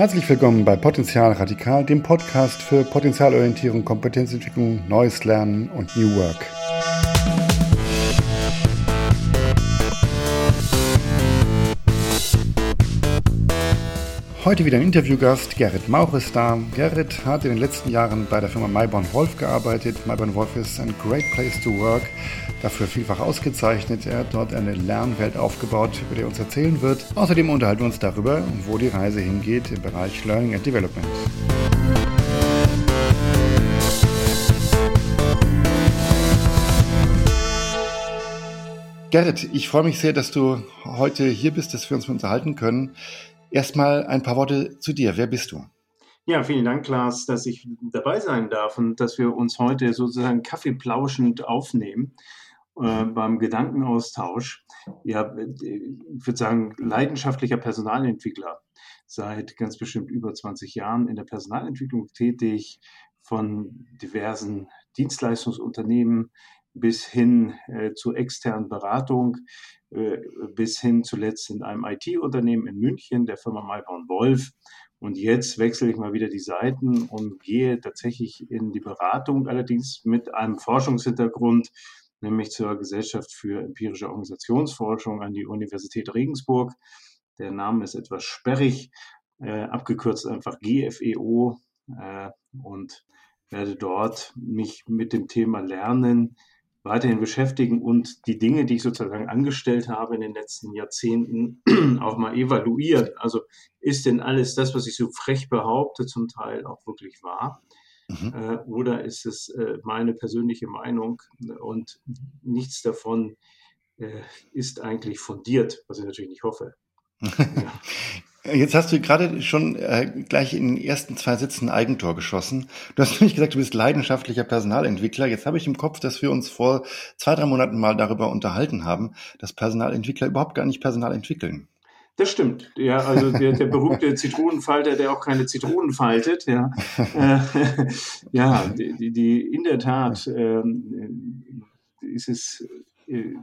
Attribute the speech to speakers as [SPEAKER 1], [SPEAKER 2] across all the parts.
[SPEAKER 1] Herzlich willkommen bei Potenzial Radikal, dem Podcast für Potenzialorientierung, Kompetenzentwicklung, Neues Lernen und New Work. Heute wieder ein Interviewgast, Gerrit Mauch ist da. Gerrit hat in den letzten Jahren bei der Firma Mayborn Wolf gearbeitet. Mayborn Wolf ist ein great place to work, dafür vielfach ausgezeichnet. Er hat dort eine Lernwelt aufgebaut, über die er uns erzählen wird. Außerdem unterhalten wir uns darüber, wo die Reise hingeht im Bereich Learning and Development. Gerrit, ich freue mich sehr, dass du heute hier bist, dass wir uns unterhalten können. Erstmal ein paar Worte zu dir. Wer bist du?
[SPEAKER 2] Ja, vielen Dank, Klaas, dass ich dabei sein darf und dass wir uns heute sozusagen kaffeeplauschend aufnehmen äh, beim Gedankenaustausch. Ja, ich würde sagen, leidenschaftlicher Personalentwickler, seit ganz bestimmt über 20 Jahren in der Personalentwicklung tätig, von diversen Dienstleistungsunternehmen bis hin äh, zur externen Beratung äh, bis hin zuletzt in einem IT-Unternehmen in München, der Firma Mayborn Wolf. Und jetzt wechsle ich mal wieder die Seiten und gehe tatsächlich in die Beratung, allerdings mit einem Forschungshintergrund, nämlich zur Gesellschaft für empirische Organisationsforschung an die Universität Regensburg. Der Name ist etwas sperrig, äh, abgekürzt einfach GFEO äh, und werde dort mich mit dem Thema Lernen weiterhin beschäftigen und die Dinge, die ich sozusagen angestellt habe in den letzten Jahrzehnten, auch mal evaluieren. Also ist denn alles das, was ich so frech behaupte, zum Teil auch wirklich wahr? Mhm. Äh, oder ist es äh, meine persönliche Meinung und nichts davon äh, ist eigentlich fundiert, was ich natürlich nicht hoffe.
[SPEAKER 1] Ja. Jetzt hast du gerade schon äh, gleich in den ersten zwei Sätzen ein Eigentor geschossen. Du hast nämlich gesagt, du bist leidenschaftlicher Personalentwickler. Jetzt habe ich im Kopf, dass wir uns vor zwei, drei Monaten mal darüber unterhalten haben, dass Personalentwickler überhaupt gar nicht Personal entwickeln.
[SPEAKER 2] Das stimmt. Ja, also der, der berühmte Zitronenfalter, der auch keine Zitronen faltet. Ja, äh, ja die, die, in der Tat äh, ist es, äh,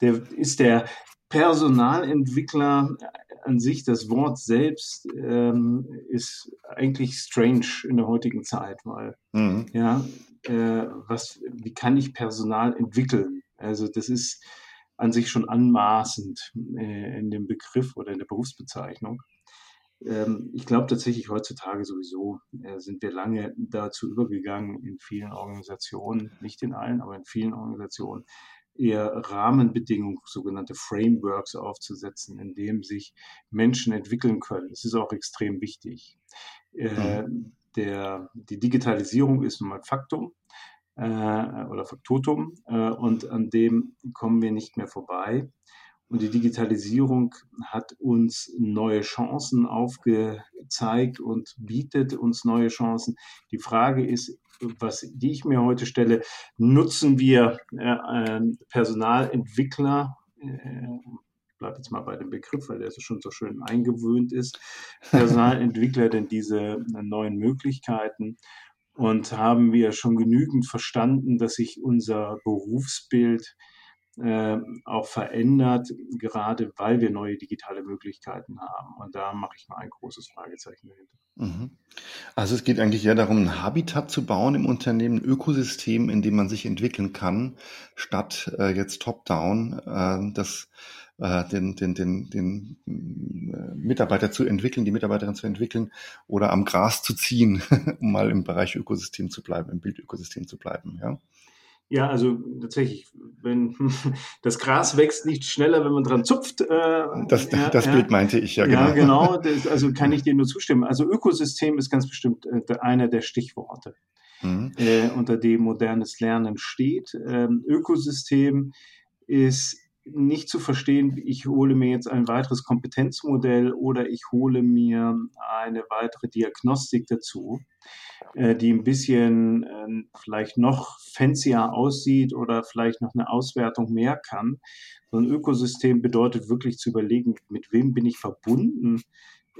[SPEAKER 2] der, ist der Personalentwickler an sich, das Wort selbst ähm, ist eigentlich strange in der heutigen Zeit, weil mhm. ja, äh, was, wie kann ich Personal entwickeln? Also das ist an sich schon anmaßend äh, in dem Begriff oder in der Berufsbezeichnung. Ähm, ich glaube tatsächlich heutzutage sowieso äh, sind wir lange dazu übergegangen, in vielen Organisationen, nicht in allen, aber in vielen Organisationen, eher Rahmenbedingungen, sogenannte Frameworks aufzusetzen, in dem sich Menschen entwickeln können. Das ist auch extrem wichtig. Äh, mhm. der, die Digitalisierung ist nun mal Faktum äh, oder Faktotum äh, und an dem kommen wir nicht mehr vorbei. Und die Digitalisierung hat uns neue Chancen aufgezeigt und bietet uns neue Chancen. Die Frage ist, was die ich mir heute stelle, nutzen wir äh, Personalentwickler, äh, ich bleibe jetzt mal bei dem Begriff, weil der so schon so schön eingewöhnt ist, Personalentwickler denn diese äh, neuen Möglichkeiten. Und haben wir schon genügend verstanden, dass sich unser Berufsbild äh, auch verändert, gerade weil wir neue digitale Möglichkeiten haben. Und da mache ich mal ein großes Fragezeichen dahinter.
[SPEAKER 1] Mhm. Also es geht eigentlich eher darum, ein Habitat zu bauen im Unternehmen, ein Ökosystem, in dem man sich entwickeln kann, statt äh, jetzt top-down äh, das den, den, den, den äh, Mitarbeiter zu entwickeln, die Mitarbeiterin zu entwickeln oder am Gras zu ziehen, um mal im Bereich Ökosystem zu bleiben, im Bildökosystem zu bleiben. Ja?
[SPEAKER 2] Ja, also tatsächlich, wenn das Gras wächst nicht schneller, wenn man dran zupft. Äh,
[SPEAKER 1] das, ja, das Bild meinte ich ja
[SPEAKER 2] genau. Ja, genau. Das, also kann ich dir nur zustimmen. Also Ökosystem ist ganz bestimmt äh, einer der Stichworte, mhm. äh, unter dem modernes Lernen steht. Ähm, Ökosystem ist nicht zu verstehen, ich hole mir jetzt ein weiteres Kompetenzmodell oder ich hole mir eine weitere Diagnostik dazu, äh, die ein bisschen äh, vielleicht noch fancier aussieht oder vielleicht noch eine Auswertung mehr kann. So ein Ökosystem bedeutet wirklich zu überlegen, mit wem bin ich verbunden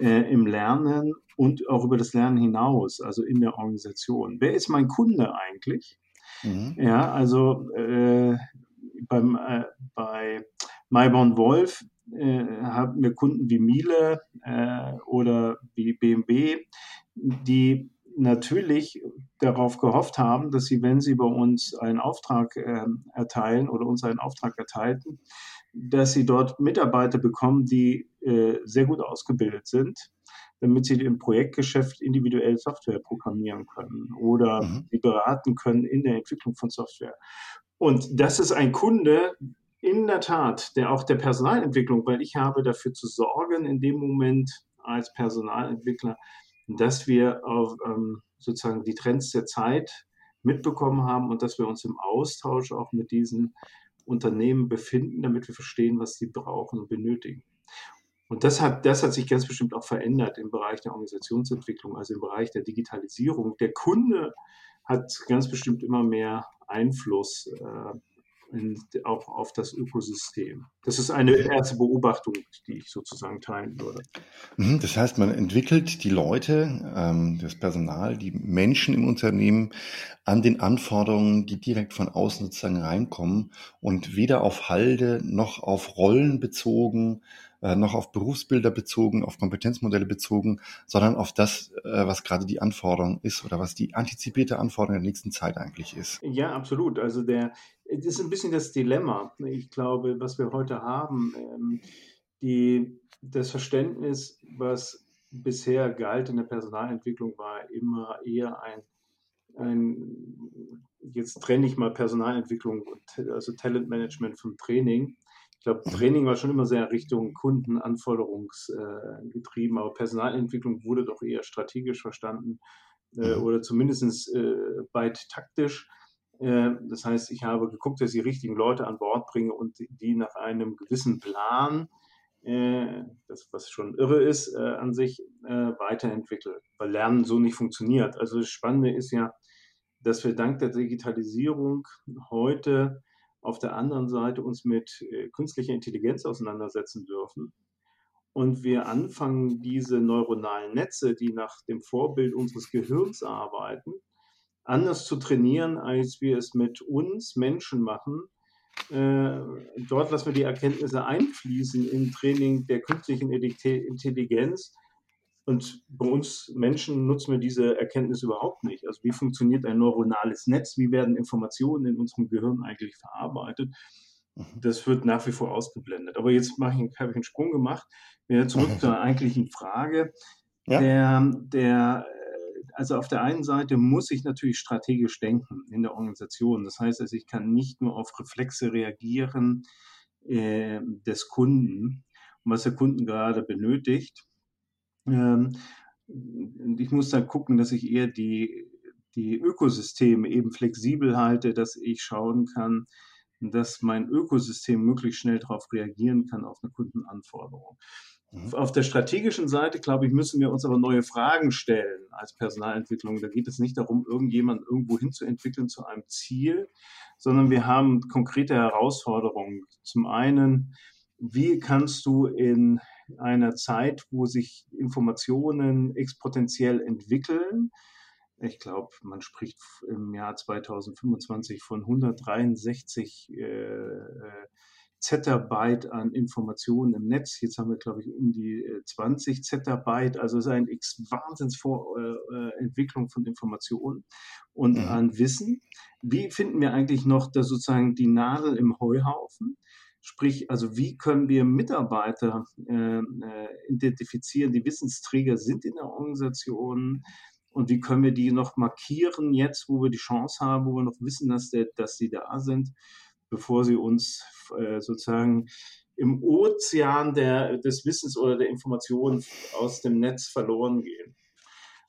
[SPEAKER 2] äh, im Lernen und auch über das Lernen hinaus, also in der Organisation. Wer ist mein Kunde eigentlich? Mhm. Ja, also äh, beim, äh, bei Mayborn Wolf äh, haben wir Kunden wie Miele äh, oder wie BMW, die natürlich darauf gehofft haben, dass sie, wenn sie bei uns einen Auftrag äh, erteilen oder uns einen Auftrag erteilten, dass sie dort Mitarbeiter bekommen, die äh, sehr gut ausgebildet sind, damit sie im Projektgeschäft individuell Software programmieren können oder mhm. sie beraten können in der Entwicklung von Software. Und das ist ein Kunde, in der Tat, der auch der Personalentwicklung, weil ich habe dafür zu sorgen, in dem Moment als Personalentwickler, dass wir auf ähm, sozusagen die Trends der Zeit mitbekommen haben und dass wir uns im Austausch auch mit diesen Unternehmen befinden, damit wir verstehen, was sie brauchen und benötigen. Und das hat, das hat sich ganz bestimmt auch verändert im Bereich der Organisationsentwicklung, also im Bereich der Digitalisierung. Der Kunde hat ganz bestimmt immer mehr Einfluss äh, in, auch auf das Ökosystem. Das ist eine erste Beobachtung, die ich sozusagen teilen würde.
[SPEAKER 1] Mhm, das heißt, man entwickelt die Leute, ähm, das Personal, die Menschen im Unternehmen an den Anforderungen, die direkt von außen sozusagen reinkommen und weder auf Halde noch auf Rollen bezogen äh, noch auf Berufsbilder bezogen, auf Kompetenzmodelle bezogen, sondern auf das, äh, was gerade die Anforderung ist oder was die antizipierte Anforderung der nächsten Zeit eigentlich ist.
[SPEAKER 2] Ja, absolut. Also der, das ist ein bisschen das Dilemma. Ich glaube, was wir heute haben, ähm, die, das Verständnis, was bisher galt in der Personalentwicklung, war immer eher ein, ein jetzt trenne ich mal Personalentwicklung, also Talentmanagement vom Training. Ich glaube, Training war schon immer sehr Richtung Kundenanforderungsgetrieben, äh, aber Personalentwicklung wurde doch eher strategisch verstanden äh, mhm. oder zumindest äh, weit taktisch. Äh, das heißt, ich habe geguckt, dass ich die richtigen Leute an Bord bringe und die nach einem gewissen Plan, äh, das was schon irre ist äh, an sich, weiterentwickle, weil Lernen so nicht funktioniert. Also das Spannende ist ja, dass wir dank der Digitalisierung heute auf der anderen Seite uns mit äh, künstlicher Intelligenz auseinandersetzen dürfen und wir anfangen, diese neuronalen Netze, die nach dem Vorbild unseres Gehirns arbeiten, anders zu trainieren, als wir es mit uns Menschen machen. Äh, dort lassen wir die Erkenntnisse einfließen im Training der künstlichen Intelligenz und bei uns Menschen nutzen wir diese Erkenntnis überhaupt nicht. Also wie funktioniert ein neuronales Netz? Wie werden Informationen in unserem Gehirn eigentlich verarbeitet? Mhm. Das wird nach wie vor ausgeblendet. Aber jetzt mache ich, habe ich einen Sprung gemacht. Wieder zurück zur eigentlichen Frage. Ja. Der, der, also auf der einen Seite muss ich natürlich strategisch denken in der Organisation. Das heißt, also ich kann nicht nur auf Reflexe reagieren äh, des Kunden und was der Kunden gerade benötigt, ähm, ich muss dann gucken, dass ich eher die, die Ökosysteme eben flexibel halte, dass ich schauen kann, dass mein Ökosystem möglichst schnell darauf reagieren kann auf eine Kundenanforderung. Mhm. Auf der strategischen Seite, glaube ich, müssen wir uns aber neue Fragen stellen als Personalentwicklung. Da geht es nicht darum, irgendjemand irgendwo hinzuentwickeln zu einem Ziel, sondern wir haben konkrete Herausforderungen. Zum einen, wie kannst du in einer Zeit, wo sich Informationen exponentiell entwickeln. Ich glaube, man spricht im Jahr 2025 von 163 äh, äh, Zettabyte an Informationen im Netz. Jetzt haben wir, glaube ich, um die 20 äh, Zettabyte. Also es ist eine Wahnsinnsentwicklung äh, von Informationen und mhm. an Wissen. Wie finden wir eigentlich noch da sozusagen die Nadel im Heuhaufen? Sprich, also wie können wir Mitarbeiter äh, äh, identifizieren, die Wissensträger sind in der Organisation und wie können wir die noch markieren jetzt, wo wir die Chance haben, wo wir noch wissen, dass, der, dass sie da sind, bevor sie uns äh, sozusagen im Ozean der, des Wissens oder der Informationen aus dem Netz verloren gehen.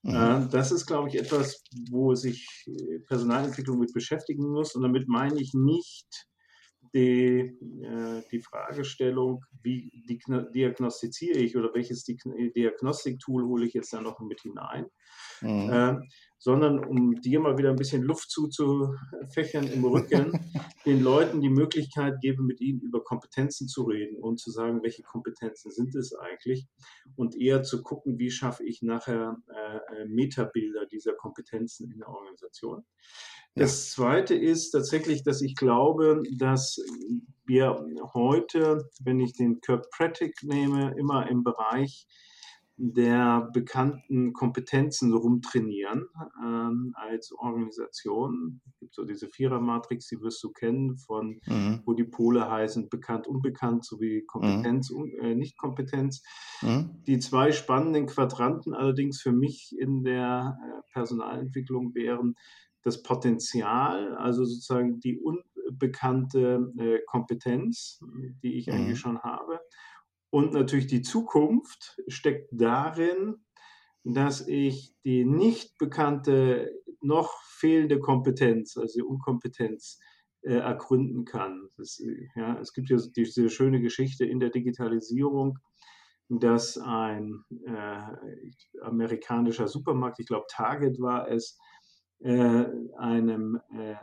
[SPEAKER 2] Mhm. Äh, das ist, glaube ich, etwas, wo sich Personalentwicklung mit beschäftigen muss. Und damit meine ich nicht, die, äh, die Fragestellung, wie diagnostiziere ich oder welches Diagnostiktool hole ich jetzt da noch mit hinein, mhm. Sondern um dir mal wieder ein bisschen Luft zuzufächern im Rücken, den Leuten die Möglichkeit gebe, mit ihnen über Kompetenzen zu reden und zu sagen, welche Kompetenzen sind es eigentlich und eher zu gucken, wie schaffe ich nachher äh, Metabilder dieser Kompetenzen in der Organisation. Das Zweite ist tatsächlich, dass ich glaube, dass wir heute, wenn ich den Kirkpatrick nehme, immer im Bereich der bekannten Kompetenzen rumtrainieren ähm, als Organisation. Es gibt so diese Vierer-Matrix, die wirst du kennen, von mhm. wo die Pole heißen bekannt, unbekannt sowie Kompetenz, mhm. un, äh, Nicht-Kompetenz. Mhm. Die zwei spannenden Quadranten allerdings für mich in der äh, Personalentwicklung wären das Potenzial, also sozusagen die unbekannte äh, Kompetenz, die ich eigentlich mhm. schon habe und natürlich die Zukunft steckt darin, dass ich die nicht bekannte, noch fehlende Kompetenz, also die Unkompetenz, äh, ergründen kann. Das, ja, es gibt ja diese schöne Geschichte in der Digitalisierung, dass ein äh, amerikanischer Supermarkt, ich glaube Target war es, äh, einem, äh,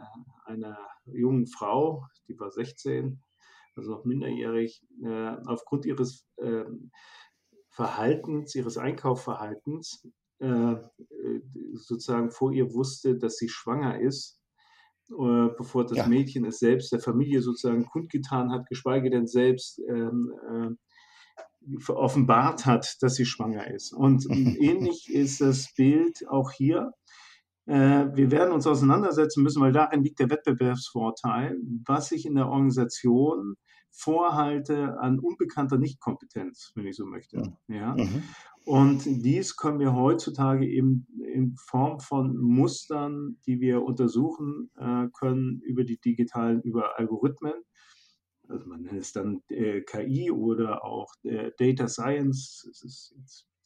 [SPEAKER 2] einer jungen Frau, die war 16, also noch minderjährig, äh, aufgrund ihres äh, Verhaltens, ihres Einkaufverhaltens, äh, sozusagen vor ihr wusste, dass sie schwanger ist, äh, bevor das ja. Mädchen es selbst der Familie sozusagen kundgetan hat, geschweige denn selbst ähm, äh, offenbart hat, dass sie schwanger ist. Und ähnlich ist das Bild auch hier. Wir werden uns auseinandersetzen müssen, weil darin liegt der Wettbewerbsvorteil, was sich in der Organisation vorhalte an unbekannter Nichtkompetenz, wenn ich so möchte. Ja. Mhm. Und dies können wir heutzutage eben in Form von Mustern, die wir untersuchen äh, können über die digitalen, über Algorithmen. Also man nennt es dann äh, KI oder auch äh, Data Science. Das ist,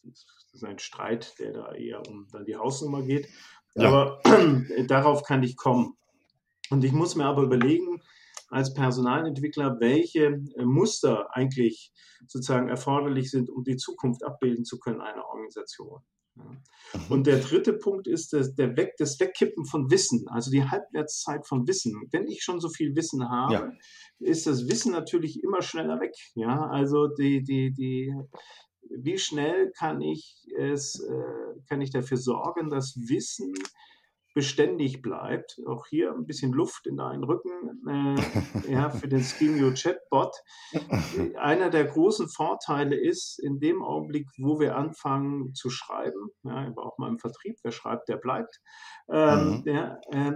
[SPEAKER 2] das ist, ein Streit, der da eher um dann die Hausnummer geht. Ja. Aber darauf kann ich kommen. Und ich muss mir aber überlegen, als Personalentwickler, welche äh, Muster eigentlich sozusagen erforderlich sind, um die Zukunft abbilden zu können einer Organisation. Mhm. Und der dritte Punkt ist das, der Weg, das Wegkippen von Wissen, also die Halbwertszeit von Wissen. Wenn ich schon so viel Wissen habe, ja. ist das Wissen natürlich immer schneller weg. Ja, also die, die, die, wie schnell kann ich es, äh, kann ich dafür sorgen, dass Wissen beständig bleibt. Auch hier ein bisschen Luft in deinen Rücken äh, ja, für den Schemio Chatbot. Einer der großen Vorteile ist, in dem Augenblick, wo wir anfangen zu schreiben, ja, aber auch mal im Vertrieb, wer schreibt, der bleibt. Ähm, mhm. ja, äh,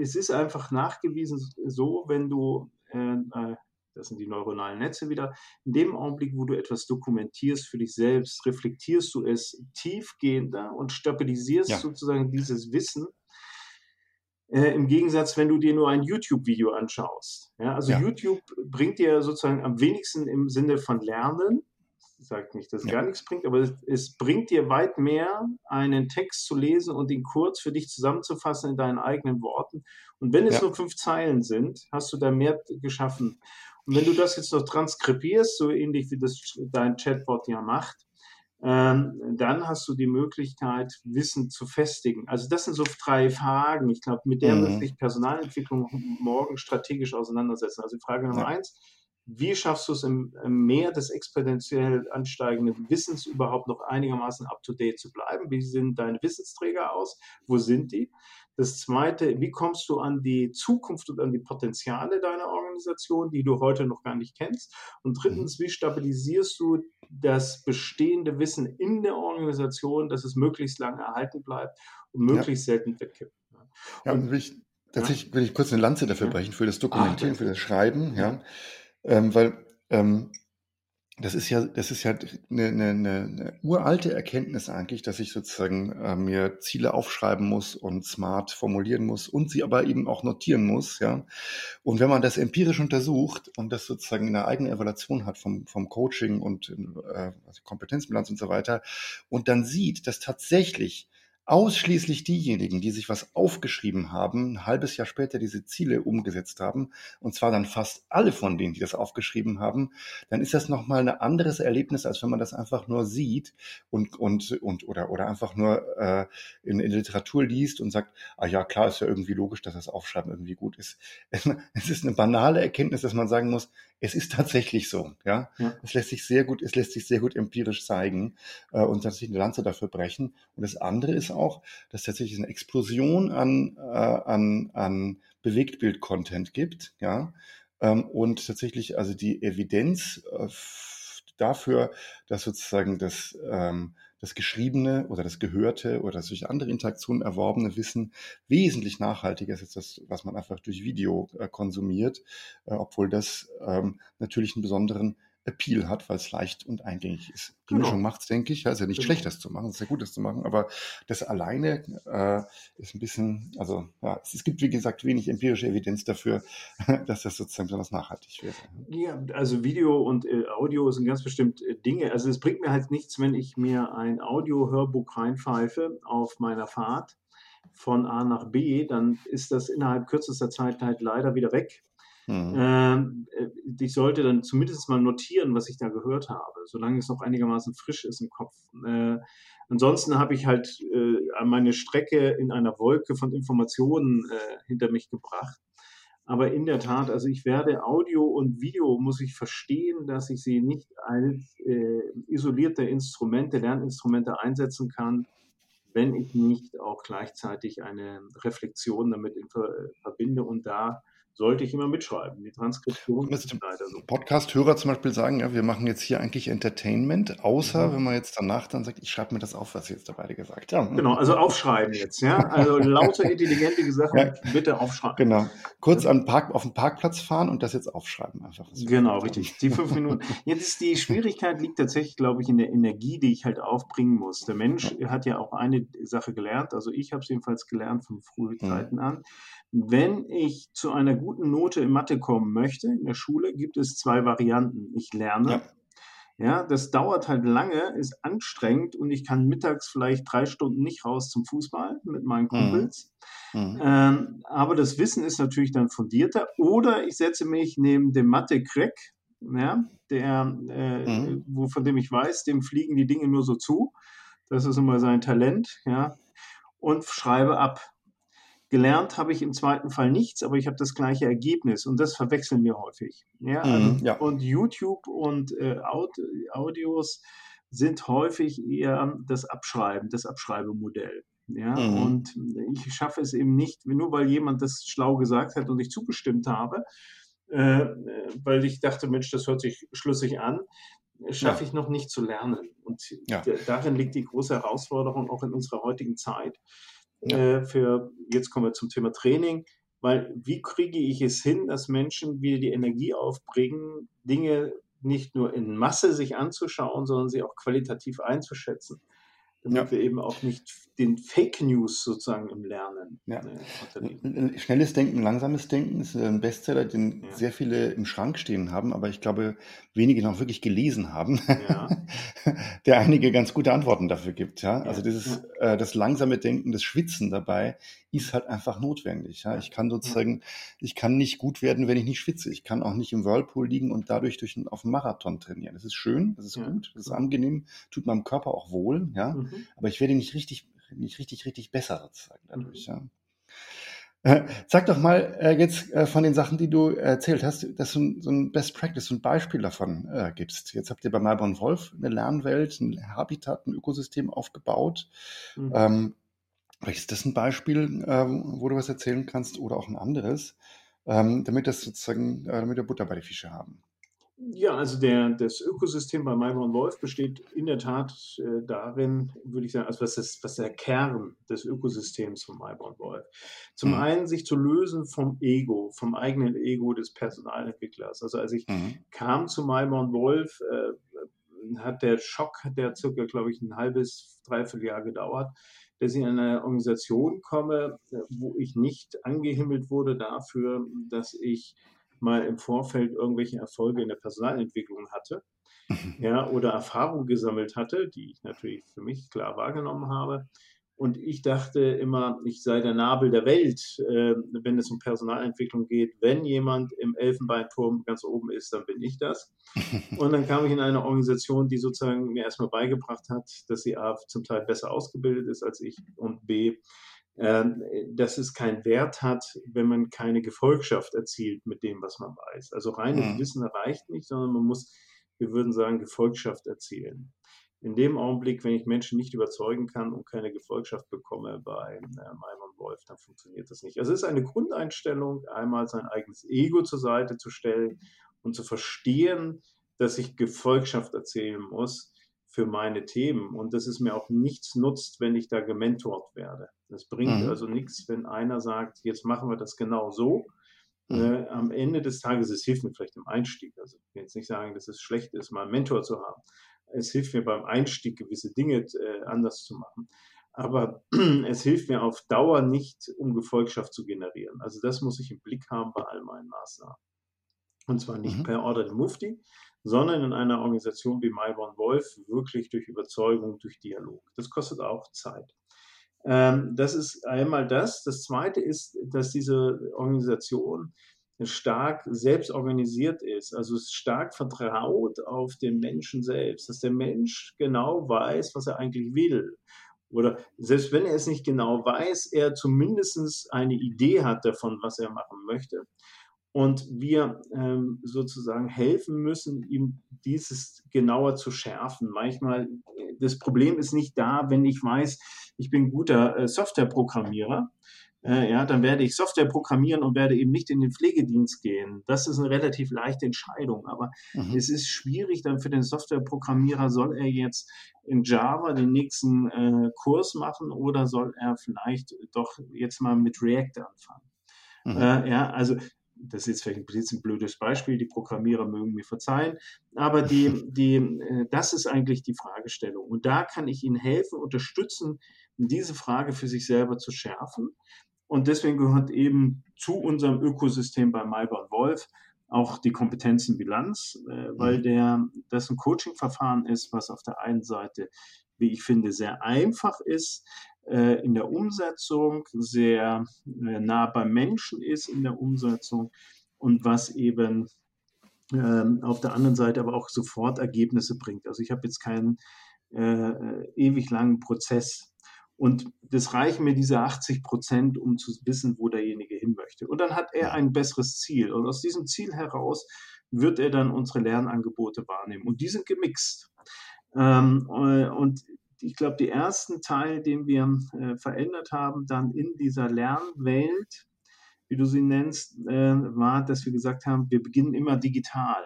[SPEAKER 2] es ist einfach nachgewiesen so, wenn du äh, äh das sind die neuronalen Netze wieder. In dem Augenblick, wo du etwas dokumentierst für dich selbst, reflektierst du es tiefgehender und stabilisierst ja. sozusagen dieses Wissen. Äh, Im Gegensatz, wenn du dir nur ein YouTube-Video anschaust. Ja, also ja. YouTube bringt dir sozusagen am wenigsten im Sinne von Lernen. Ich sage nicht, dass es ja. gar nichts bringt, aber es, es, bringt dir weit mehr, einen Text zu lesen und ihn kurz für dich zusammenzufassen in deinen eigenen Worten. Und wenn es nur fünf Zeilen sind, hast du da mehr geschaffen. Und wenn du das jetzt noch transkribierst, so ähnlich wie das dein Chatbot ja macht, ähm, dann hast du die Möglichkeit, Wissen zu festigen. Also das sind so drei Fragen. Ich glaube, mit der mhm. muss sich Personalentwicklung morgen strategisch auseinandersetzen. Also Frage Nummer ja. eins, wie schaffst du es im, im Meer des exponentiell ansteigenden Wissens überhaupt noch einigermaßen up-to-date zu bleiben? Wie sehen deine Wissensträger aus? Wo sind die? Das zweite, wie kommst du an die Zukunft und an die Potenziale deiner Organisation, die du heute noch gar nicht kennst? Und drittens, mhm. wie stabilisierst du das bestehende Wissen in der Organisation, dass es möglichst lange erhalten bleibt und möglichst ja. selten wegkippt?
[SPEAKER 1] Ja, und will ich, tatsächlich will ich kurz eine Lanze dafür brechen, für das Dokumentieren, Ach, für das Schreiben, ja. Ähm, weil ähm, das ist ja, das ist ja eine, eine, eine uralte Erkenntnis eigentlich, dass ich sozusagen äh, mir Ziele aufschreiben muss und smart formulieren muss und sie aber eben auch notieren muss, ja. Und wenn man das empirisch untersucht und das sozusagen in einer eigenen Evaluation hat vom, vom Coaching und äh, also Kompetenzbilanz und so weiter und dann sieht, dass tatsächlich ausschließlich diejenigen, die sich was aufgeschrieben haben, ein halbes Jahr später diese Ziele umgesetzt haben, und zwar dann fast alle von denen, die das aufgeschrieben haben, dann ist das nochmal ein anderes Erlebnis, als wenn man das einfach nur sieht und, und, und oder, oder einfach nur äh, in, in Literatur liest und sagt, ah ja, klar, ist ja irgendwie logisch, dass das Aufschreiben irgendwie gut ist. Es ist eine banale Erkenntnis, dass man sagen muss, es ist tatsächlich so. Ja? ja, es lässt sich sehr gut, es lässt sich sehr gut empirisch zeigen äh, und tatsächlich eine Lanze dafür brechen. Und das andere ist auch, dass tatsächlich eine Explosion an, äh, an, an Bewegtbild-Content gibt. Ja, Ähm, und tatsächlich, also die Evidenz äh, dafür, dass sozusagen das, ähm, das geschriebene oder das gehörte oder durch andere Interaktionen erworbene Wissen wesentlich nachhaltiger ist als das, was man einfach durch Video äh, konsumiert, äh, obwohl das ähm, natürlich einen besonderen Appeal hat, weil es leicht und eingängig ist. Die genau. Mischung macht es, denke ich. Ja, ist ja nicht genau. schlecht, das zu machen, es ist ja gut, das zu machen, aber das alleine äh, ist ein bisschen, also ja, es, gibt, wie gesagt, wenig empirische Evidenz dafür, dass das sozusagen besonders nachhaltig wäre.
[SPEAKER 2] Ja, also Video und äh, Audio sind ganz bestimmt äh, Dinge. Also es bringt mir halt nichts, wenn ich mir ein Audio-Hörbuch reinpfeife auf meiner Fahrt von A nach B, dann ist das innerhalb kürzester Zeit halt leider wieder weg. Mhm. Ähm, äh, ich sollte dann zumindest mal notieren, was ich da gehört habe, solange es noch einigermaßen frisch ist im Kopf. Äh, ansonsten habe ich halt äh, meine Strecke in einer Wolke von Informationen äh, hinter mich gebracht. Aber in der Tat, also ich werde Audio und Video, muss ich verstehen, dass ich sie nicht als äh, isolierte Instrumente, Lerninstrumente einsetzen kann, wenn ich nicht auch gleichzeitig eine Reflexion damit in, verbinde und da sollte ich immer mitschreiben. Die Transkription
[SPEAKER 1] ist leider so. Podcast-Hörer zum Beispiel sagen, ja, wir machen jetzt hier eigentlich Entertainment, außer mhm. wenn man jetzt danach dann sagt, ich schreibe mir das auf, was Sie jetzt da beide gesagt haben.
[SPEAKER 2] Genau, also aufschreiben jetzt, ja. Also lauter intelligente Sachen ja. bitte aufschreiben.
[SPEAKER 1] Genau. Kurz an Park, auf den Parkplatz fahren und das jetzt aufschreiben einfach.
[SPEAKER 2] Genau, richtig. Die fünf Minuten. Jetzt die Schwierigkeit liegt tatsächlich, glaube ich, in der Energie, die ich halt aufbringen muss. Der Mensch ja. hat ja auch eine Sache gelernt, also ich habe es jedenfalls gelernt von frühen mhm. Zeiten an wenn ich zu einer guten Note in Mathe kommen möchte, in der Schule, gibt es zwei Varianten. Ich lerne. Ja. Ja, das dauert halt lange, ist anstrengend und ich kann mittags vielleicht drei Stunden nicht raus zum Fußball mit meinen mhm. Kumpels. Mhm. Ähm, aber das Wissen ist natürlich dann fundierter. Oder ich setze mich neben dem Mathe-Crack, ja, der, äh, mhm. wo, von dem ich weiß, dem fliegen die Dinge nur so zu. Das ist immer sein Talent, ja, und schreibe ab. Gelernt habe ich im zweiten Fall nichts, aber ich habe das gleiche Ergebnis und das verwechseln wir häufig. Ja, mhm, also, ja. Und YouTube und äh, Audios sind häufig eher das Abschreiben, das Abschreibemodell. Ja, mhm. und ich schaffe es eben nicht, nur weil jemand das schlau gesagt hat und ich zugestimmt habe, äh, weil ich dachte, Mensch, das hört sich schlüssig an, schaffe ja. ich noch nicht zu lernen. Und ja. darin liegt die große Herausforderung auch in unserer heutigen Zeit äh, für, jetzt kommen wir zum Thema Training, weil wie kriege ich es hin, dass Menschen wieder die Energie aufbringen, Dinge nicht nur in Masse sich anzuschauen, sondern sie auch qualitativ einzuschätzen damit ja. wir eben auch nicht den Fake News sozusagen im Lernen
[SPEAKER 1] ja. äh, Schnelles Denken, langsames Denken ist ein Bestseller, den ja. sehr viele im Schrank stehen haben, aber ich glaube, wenige noch wirklich gelesen haben, der einige ganz gute Antworten dafür gibt. Ja? Also dieses äh, das langsame Denken, das Schwitzen dabei ist halt einfach notwendig. Ja? Ich kann sozusagen, ich kann nicht gut werden, wenn ich nicht schwitze. Ich kann auch nicht im Whirlpool liegen und dadurch durch einen, auf einen Marathon trainieren. Das ist schön, das ist gut, das ist angenehm, tut meinem Körper auch wohl, ja. Mhm. Aber ich werde nicht richtig, nicht richtig, richtig besser sozusagen dadurch, mhm. ja. Äh, sag doch mal äh, jetzt äh, von den Sachen, die du erzählt hast, dass du so ein Best Practice, so ein Beispiel davon gibst. Jetzt habt ihr bei Malborn Wolf eine Lernwelt, ein Habitat, ein Ökosystem aufgebaut. Mhm. Ähm, Vielleicht ist das ein Beispiel, ähm, wo du was erzählen kannst oder auch ein anderes, ähm, damit das sozusagen, damit wir Butter bei die Fische haben.
[SPEAKER 2] Ja, also der, das Ökosystem bei Malborn Wolf besteht in der Tat äh, darin, würde ich sagen, also was ist was der Kern des Ökosystems von Malborn Wolf. Zum mhm. einen sich zu lösen vom Ego, vom eigenen Ego des Personalentwicklers. Also als ich mhm. kam zu Malborn Wolf, äh, hat der Schock, der circa, glaube ich, ein halbes, dreiviertel Jahr gedauert, dass ich in eine Organisation komme, wo ich nicht angehimmelt wurde dafür, dass ich mal im Vorfeld irgendwelche Erfolge in der Personalentwicklung hatte, ja, oder Erfahrung gesammelt hatte, die ich natürlich für mich klar wahrgenommen habe, und ich dachte immer, ich sei der Nabel der Welt, äh, wenn es um Personalentwicklung geht. Wenn jemand im Elfenbeinturm ganz oben ist, dann bin ich das. Und dann kam ich in eine Organisation, die sozusagen mir erstmal beigebracht hat, dass sie A, zum Teil besser ausgebildet ist als ich und B, dass es keinen Wert hat, wenn man keine Gefolgschaft erzielt mit dem, was man weiß. Also reines mhm. Wissen reicht nicht, sondern man muss, wir würden sagen, Gefolgschaft erzielen. in dem Augenblick, wenn ich Menschen nicht überzeugen kann und keine Gefolgschaft bekomme bei äh, Maimann Wolf, dann funktioniert das nicht. Also es ist eine Grundeinstellung, einmal sein eigenes Ego zur Seite zu stellen und zu verstehen, dass ich Gefolgschaft erzählen muss für meine Themen und dass es mir auch nichts nutzt, wenn ich da gementort werde. Das bringt mhm. also nichts, wenn einer sagt, jetzt machen wir das genau so. Mhm. Äh, am Ende des Tages, es hilft mir vielleicht im Einstieg. Also ich will jetzt nicht sagen, dass es schlecht ist, mal einen Mentor zu haben es hilft mir beim Einstieg gewisse Dinge äh, anders zu machen. Aber es hilft mir auf Dauer nicht, um Gefolgschaft zu generieren. Also das muss ich im Blick haben bei all meinen Maßnahmen. Und zwar nicht mhm. per Order der Mufti, sondern in einer Organisation wie Maiborn Wolf wirklich durch Überzeugung, durch Dialog. Das kostet auch Zeit. Ähm, das ist einmal das. Das Zweite ist, dass diese Organisation stark selbst organisiert ist, also stark vertraut auf den Menschen selbst, dass der Mensch genau weiß, was er eigentlich will. Oder selbst wenn er es nicht genau weiß, er zumindest eine Idee hat davon, was er machen möchte. Und wir ähm, sozusagen helfen müssen, ihm dieses genauer zu schärfen. Manchmal, das Problem ist nicht da, wenn ich weiß, ich bin guter äh, Softwareprogrammierer, äh, ja, dann werde ich Software programmieren und werde eben nicht in den Pflegedienst gehen. Das ist eine relativ leichte Entscheidung, aber mhm. es ist schwierig dann für den Softwareprogrammierer, soll er jetzt in Java den nächsten äh, Kurs machen oder soll er vielleicht doch jetzt mal mit React anfangen? Mhm. Äh, ja, also das ist jetzt vielleicht ein blödes Beispiel, die Programmierer mögen mir verzeihen, aber die, die, äh, das ist eigentlich die Fragestellung. Und da kann ich Ihnen helfen, unterstützen, diese Frage für sich selber zu schärfen. Und deswegen gehört eben zu unserem Ökosystem bei Malborn Wolf auch die Kompetenzenbilanz, äh, weil mhm. der, das ein Coaching-Verfahren ist, was auf der einen Seite, wie ich finde, sehr einfach ist in der Umsetzung, sehr äh, nah beim Menschen ist in der Umsetzung und was eben ähm, auf der anderen Seite aber auch sofort Ergebnisse bringt. Also ich habe jetzt keinen äh, äh ewig langen Prozess und das reichen mir diese 80 Prozent, um zu wissen, wo derjenige hin möchte. Und dann hat er ein besseres Ziel. Und aus diesem Ziel heraus wird er dann unsere Lernangebote wahrnehmen. Und die sind gemixt. Ähm, äh, und ich glaube, der ersten Teil, den wir äh, verändert haben, dann in dieser Lernwelt, wie du sie nennst, äh, war, dass wir gesagt haben, wir beginnen immer digital,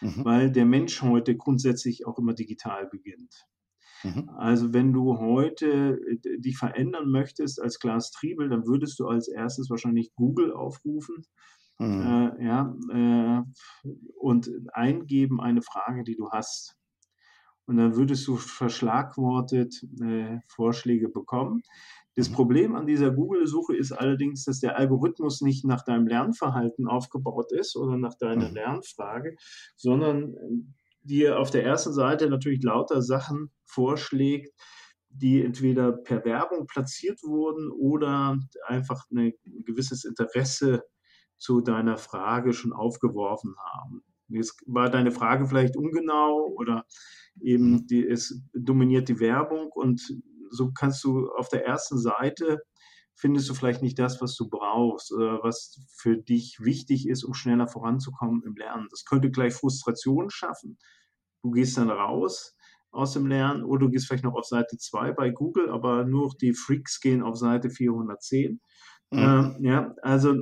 [SPEAKER 2] mhm. weil der Mensch heute grundsätzlich auch immer digital beginnt. Mhm. Also wenn du heute äh, dich verändern möchtest als Klaas Triebel, dann würdest du als erstes wahrscheinlich Google aufrufen. Mhm. Äh, ja, äh, und eingeben eine Frage, die du hast. Und dann würdest du verschlagwortet äh, Vorschläge bekommen. Das mhm. Problem an dieser Google-Suche ist allerdings, dass der Algorithmus nicht nach deinem Lernverhalten aufgebaut ist oder nach deiner mhm. Lernfrage, sondern dir auf der ersten Seite natürlich lauter Sachen vorschlägt, die entweder per Werbung platziert wurden oder einfach ein gewisses Interesse zu deiner Frage schon aufgeworfen haben. Jetzt war deine Frage vielleicht ungenau oder eben die, es dominiert die Werbung und so kannst du auf der ersten Seite findest du vielleicht nicht das, was du brauchst oder was für dich wichtig ist, um schneller voranzukommen im Lernen. Das könnte gleich Frustration schaffen. Du gehst dann raus aus dem Lernen oder du gehst vielleicht noch auf Seite 2 bei Google, aber nur die Freaks gehen auf Seite 410. Mhm. Ähm, ja, also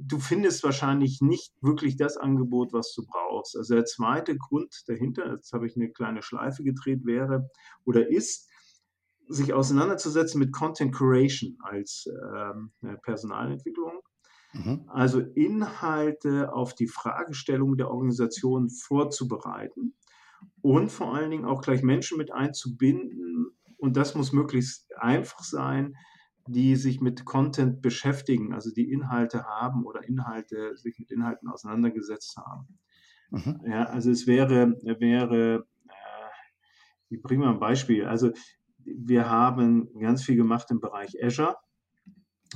[SPEAKER 2] du findest wahrscheinlich nicht wirklich das Angebot, was du brauchst. Also der zweite Grund dahinter, jetzt habe ich eine kleine Schleife gedreht, wäre oder ist, sich auseinanderzusetzen mit Content Curation als ähm, Personalentwicklung. Mhm. Also Inhalte auf die Fragestellung der Organisation vorzubereiten und vor allen Dingen auch gleich Menschen mit einzubinden. Und das muss möglichst einfach sein, die sich mit Content beschäftigen, also die Inhalte haben oder Inhalte, sich mit Inhalten auseinandergesetzt haben. Mhm. Ja, also es wäre, wäre, äh, ich bringe mal ein Beispiel. Also wir haben ganz viel gemacht im Bereich Azure.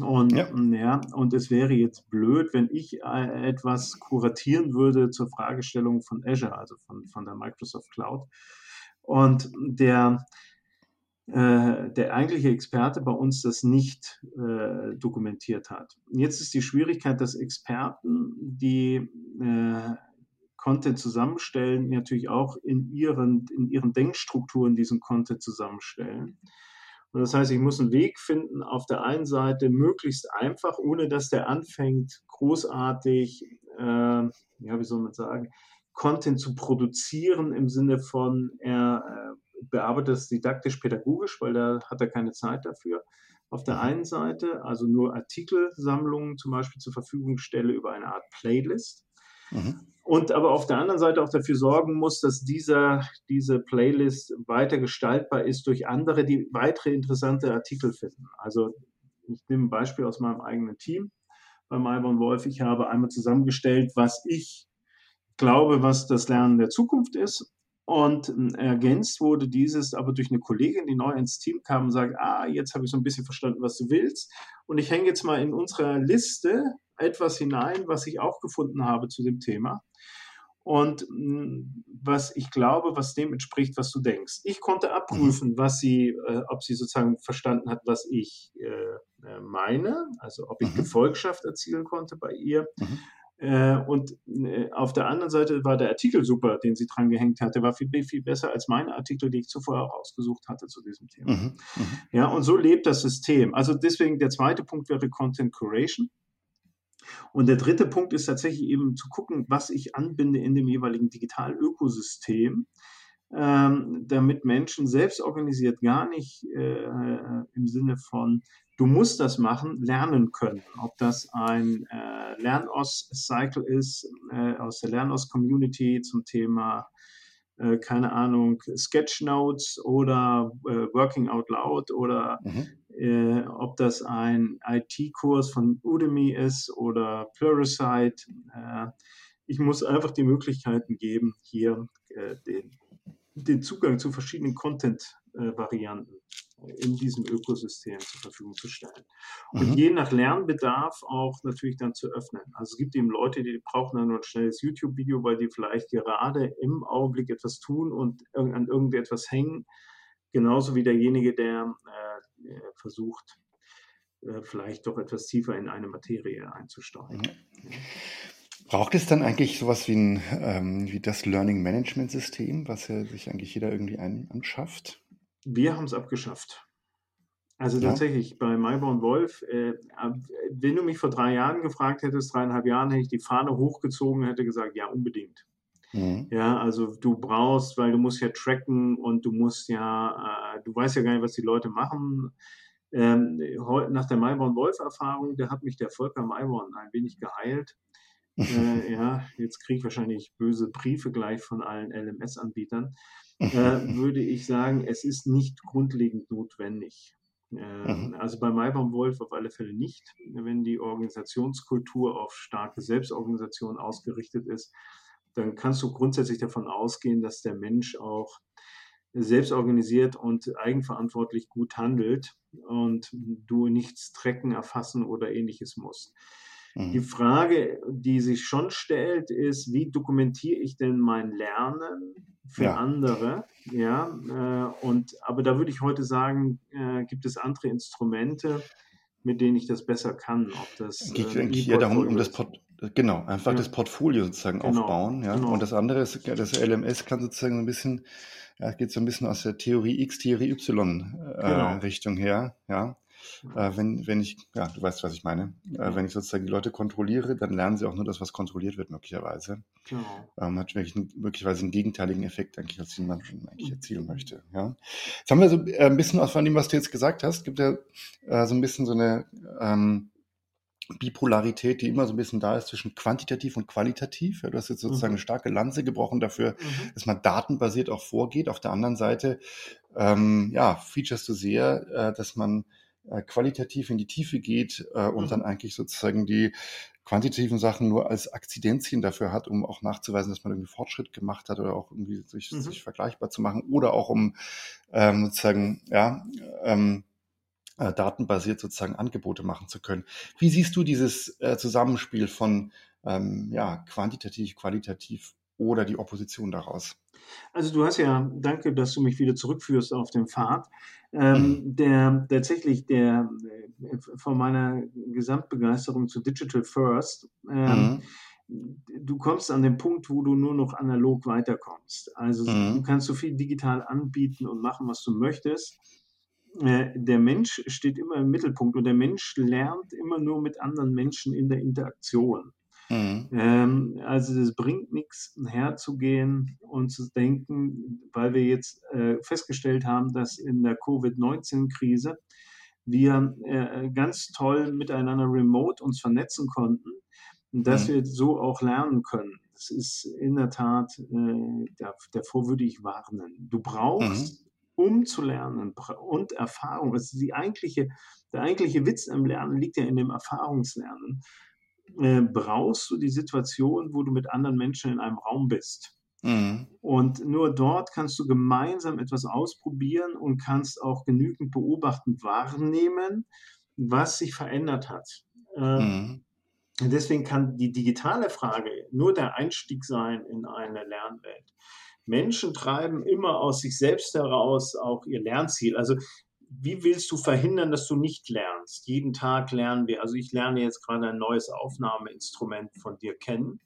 [SPEAKER 2] Und, ja. ja. und es wäre jetzt blöd, wenn ich äh, etwas kuratieren würde zur Fragestellung von Azure, also von, von der Microsoft Cloud. Und der, äh, der eigentliche Experte bei uns das nicht äh, dokumentiert hat. Jetzt ist die Schwierigkeit, dass Experten, die, äh, Content zusammenstellen, natürlich auch in ihren, in ihren Denkstrukturen diesen Content zusammenstellen. Und das heißt, ich muss einen Weg finden, auf der einen Seite möglichst einfach, ohne dass der anfängt, großartig, äh, ja, wie soll man sagen, Content zu produzieren im Sinne von, er äh, bearbeitet es didaktisch-pädagogisch, weil da hat er keine Zeit dafür. Auf der einen Seite, also nur Artikelsammlungen zum Beispiel zur Verfügung stelle über eine Art Playlist. Mhm. Und aber auf der anderen Seite auch dafür sorgen muss, dass dieser, diese Playlist weiter gestaltbar ist durch andere, die weitere interessante Artikel finden. Also ich nehme ein Beispiel aus meinem eigenen Team bei Malborn Wolf. Ich habe einmal zusammengestellt, was ich glaube, was das Lernen der Zukunft ist. Und ergänzt wurde dieses aber durch eine Kollegin, die neu ins Team kam und sagt, ah, jetzt habe ich so ein bisschen verstanden, was du willst. Und ich hänge jetzt mal in unserer Liste etwas hinein, was ich auch gefunden habe zu dem Thema und hm, was ich glaube, was dem entspricht, was du denkst. Ich konnte abprüfen, was sie, äh, ob sie sozusagen verstanden hat, was ich äh, äh meine, also ob ich mhm. Gefolgschaft erzielen konnte bei ihr. Mhm. Äh, und äh, auf der anderen Seite war der Artikel super, den sie dran gehängt hatte, war viel, viel besser als meine Artikel, die ich zuvor ausgesucht hatte zu diesem Thema. Mhm. mhm. Ja, und so lebt das System. Also deswegen der zweite Punkt wäre Content Curation. Und der dritte Punkt ist tatsächlich eben zu gucken, was ich anbinde in dem jeweiligen Digitalökosystem, ähm, damit Menschen selbst organisiert gar nicht äh, im Sinne von, du musst das machen, lernen können. Ob das ein äh, Lernos-Cycle ist äh, aus der Lernos-Community zum Thema äh, keine Ahnung, Sketchnotes oder äh, Working Out Loud oder mhm. äh, ob das ein IT-Kurs von Udemy ist oder Pluralsight. Äh, ich muss einfach die Möglichkeiten geben, hier den, den Zugang zu verschiedenen Content-Varianten in diesem Ökosystem zur Verfügung zu stellen. Und mhm. je nach Lernbedarf auch natürlich dann zu öffnen. Also es gibt eben Leute, die brauchen dann nur ein schnelles YouTube-Video, weil die vielleicht gerade im Augenblick etwas tun und an irgendetwas hängen. Genauso wie derjenige, der äh, versucht, äh, vielleicht doch etwas tiefer in eine Materie einzusteigen. Mhm.
[SPEAKER 1] Braucht es dann eigentlich sowas wie, ein, ähm, wie das Learning Management System, was ja sich eigentlich jeder irgendwie ein, anschafft?
[SPEAKER 2] Wir haben es abgeschafft. Also ja. tatsächlich, bei Mayborn Wolf, äh, wenn du mich vor drei Jahren gefragt hättest, dreieinhalb Jahren, hätte ich die Fahne hochgezogen, hätte gesagt, ja, unbedingt. Mhm. Ja, also du brauchst, weil du musst ja tracken und du musst ja, äh, du weißt ja gar nicht, was die Leute machen. Ähm, nach der Mayborn Wolf-Erfahrung, da hat mich der Volker Mayborn ein wenig geheilt. Äh, ja, jetzt kriege ich wahrscheinlich böse Briefe gleich von allen LMS-Anbietern. äh, würde ich sagen, es ist nicht grundlegend notwendig. Äh, mhm. Also bei Maibaum Wolf auf alle Fälle nicht, wenn die Organisationskultur auf starke Selbstorganisation ausgerichtet ist, dann kannst du grundsätzlich davon ausgehen, dass der Mensch auch selbst organisiert und eigenverantwortlich gut handelt und du nichts trecken, erfassen oder ähnliches musst. Mhm. Die Frage, die sich schon stellt, ist, wie dokumentiere ich denn mein Lernen für ja. andere? Ja, äh, und aber da würde ich heute sagen, äh, gibt es andere Instrumente, mit denen ich das besser kann. Ob das
[SPEAKER 1] geht äh, eigentlich eher darum, um das Port genau einfach ja. das Portfolio sozusagen genau. aufbauen. Ja, genau. und das andere ist, das LMS kann sozusagen ein bisschen ja, geht so ein bisschen aus der Theorie X, Theorie Y äh, genau. Richtung her. Ja. Äh, wenn, wenn ich, ja, du weißt, was ich meine. Äh, wenn ich sozusagen die Leute kontrolliere, dann lernen sie auch nur das, was kontrolliert wird, möglicherweise. Genau. Ähm, hat wirklich, möglicherweise einen gegenteiligen Effekt, eigentlich, als den man eigentlich erzielen möchte. Ja. Jetzt haben wir so äh, ein bisschen aus von dem, was du jetzt gesagt hast, gibt ja äh, so ein bisschen so eine ähm, Bipolarität, die immer so ein bisschen da ist zwischen quantitativ und qualitativ. Ja, du hast jetzt sozusagen mhm. eine starke Lanze gebrochen dafür, mhm. dass man datenbasiert auch vorgeht. Auf der anderen Seite, ähm, ja, features du sehr, äh, dass man äh, qualitativ in die Tiefe geht äh, und mhm. dann eigentlich sozusagen die quantitativen Sachen nur als Akzidenzien dafür hat, um auch nachzuweisen, dass man irgendwie Fortschritt gemacht hat oder auch irgendwie sich, mhm. sich vergleichbar zu machen oder auch um ähm, sozusagen, ja, ähm, äh, datenbasiert sozusagen Angebote machen zu können. Wie siehst du dieses äh, Zusammenspiel von ähm, ja, quantitativ, qualitativ oder die Opposition daraus?
[SPEAKER 2] Also du hast ja, danke, dass du mich wieder zurückführst auf den Pfad. Ähm, mhm. der tatsächlich der äh, von meiner Gesamtbegeisterung zu Digital First ähm, mhm. du kommst an den Punkt, wo du nur noch analog weiterkommst. Also mhm. du kannst so viel digital anbieten und machen, was du möchtest. Äh, der Mensch steht immer im Mittelpunkt und der Mensch lernt immer nur mit anderen Menschen in der Interaktion. Mhm. Ähm, also es bringt nichts, herzugehen und zu denken, weil wir jetzt äh, festgestellt haben, dass in der Covid-19-Krise wir äh, ganz toll miteinander remote uns vernetzen konnten dass mhm. wir so auch lernen können. Das ist in der Tat, äh, davor würde ich warnen. Du brauchst, mhm. um zu lernen und Erfahrung, also die eigentliche, der eigentliche Witz im Lernen liegt ja in dem Erfahrungslernen, äh, brauchst du die Situation, wo du mit anderen Menschen in einem Raum bist. Mhm. Und nur dort kannst du gemeinsam etwas ausprobieren und kannst auch genügend beobachtend wahrnehmen, was sich verändert hat. Äh, mhm. Deswegen kann die digitale Frage nur der Einstieg sein in eine Lernwelt. Menschen treiben immer aus sich selbst heraus auch ihr Lernziel. Also wie willst du verhindern, dass du nicht lernst? Jeden Tag lernen wir. Also ich lerne jetzt gerade ein neues Aufnahmeinstrument von dir kennen.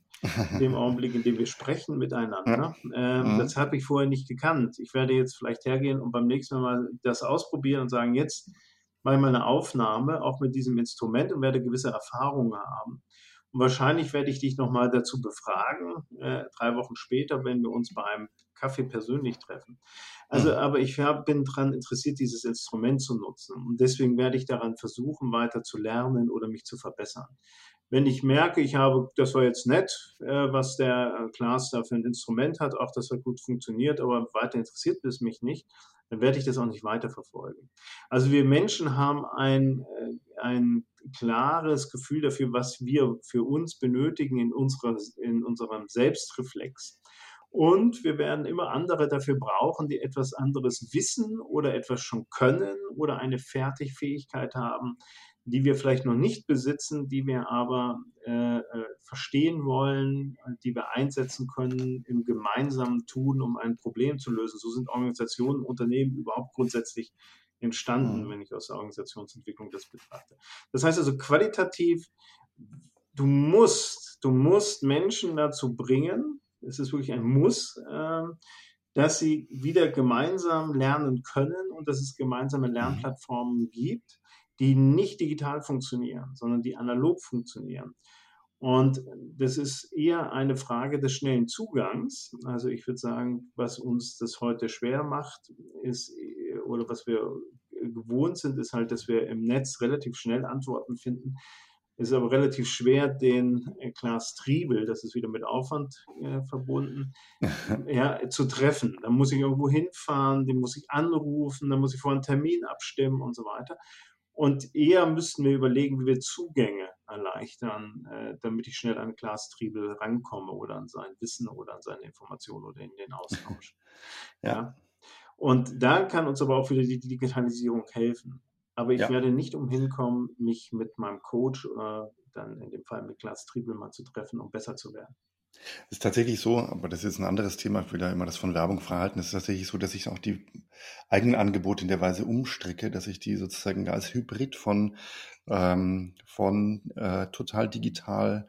[SPEAKER 2] In dem Augenblick, in dem wir sprechen miteinander. Ähm, mhm. Das habe ich vorher nicht gekannt. Ich werde jetzt vielleicht hergehen und beim nächsten Mal das ausprobieren und sagen, jetzt mache ich mal eine Aufnahme, auch mit diesem Instrument und werde gewisse Erfahrungen haben. Und wahrscheinlich werde ich dich nochmal dazu befragen, äh, drei Wochen später, wenn wir uns bei einem Kaffee persönlich treffen. Also, mhm. aber ich hab, bin daran interessiert, dieses Instrument zu nutzen. Und deswegen werde ich daran versuchen, weiter zu lernen oder mich zu verbessern. Wenn ich merke, ich habe, das war jetzt nett, äh, was der Klaas da für ein Instrument hat, auch das hat gut funktioniert, aber weiter interessiert es mich nicht, dann werde ich das auch nicht weiterverfolgen. Also wir Menschen haben ein, äh, ein klares Gefühl dafür, was wir für uns benötigen in, unserer, in unserem Selbstreflex. Und wir werden immer andere dafür brauchen, die etwas anderes wissen oder etwas schon können oder eine Fertigfähigkeit haben, die wir vielleicht noch nicht besitzen, die wir aber äh, äh, verstehen wollen, die wir einsetzen können im gemeinsamen Tun, um ein Problem zu lösen. So sind Organisationen, Unternehmen überhaupt grundsätzlich entstanden, mhm. wenn ich aus der Organisationsentwicklung das betrachte. Das heißt also qualitativ, du musst, du musst Menschen dazu bringen, es ist wirklich ein Muss, äh, dass sie wieder gemeinsam lernen können und dass es gemeinsame mhm. Lernplattformen gibt die nicht digital funktionieren, sondern die analog funktionieren. Und das ist eher eine Frage des schnellen Zugangs. Also ich würde sagen, was uns das heute schwer macht, ist, oder was wir gewohnt sind, ist halt, dass wir im Netz relativ schnell Antworten finden. Es ist aber relativ schwer, den Klaas Triebel, das ist wieder mit Aufwand äh, verbunden, ja, zu treffen. Da muss ich irgendwo hinfahren, den muss ich anrufen, da muss ich vor einen Termin abstimmen und so weiter. Und eher müssten wir überlegen, wie wir Zugänge erleichtern, äh, damit ich schnell an Klaas Triebel rankomme oder an sein Wissen oder an seine Informationen oder in den Austausch. ja. ja. Und da kann uns aber auch wieder die Digitalisierung helfen. Aber ich ja. werde nicht umhin kommen, mich mit meinem Coach, äh, dann in dem Fall mit Klaas Triebel mal zu treffen, um besser zu werden.
[SPEAKER 1] Ist tatsächlich so, aber das ist ein anderes Thema, ich will da immer das von Werbung verhalten. Es ist tatsächlich so, dass ich auch die eigenen Angebote in der Weise umstricke, dass ich die sozusagen als Hybrid von, ähm, von äh, total digital,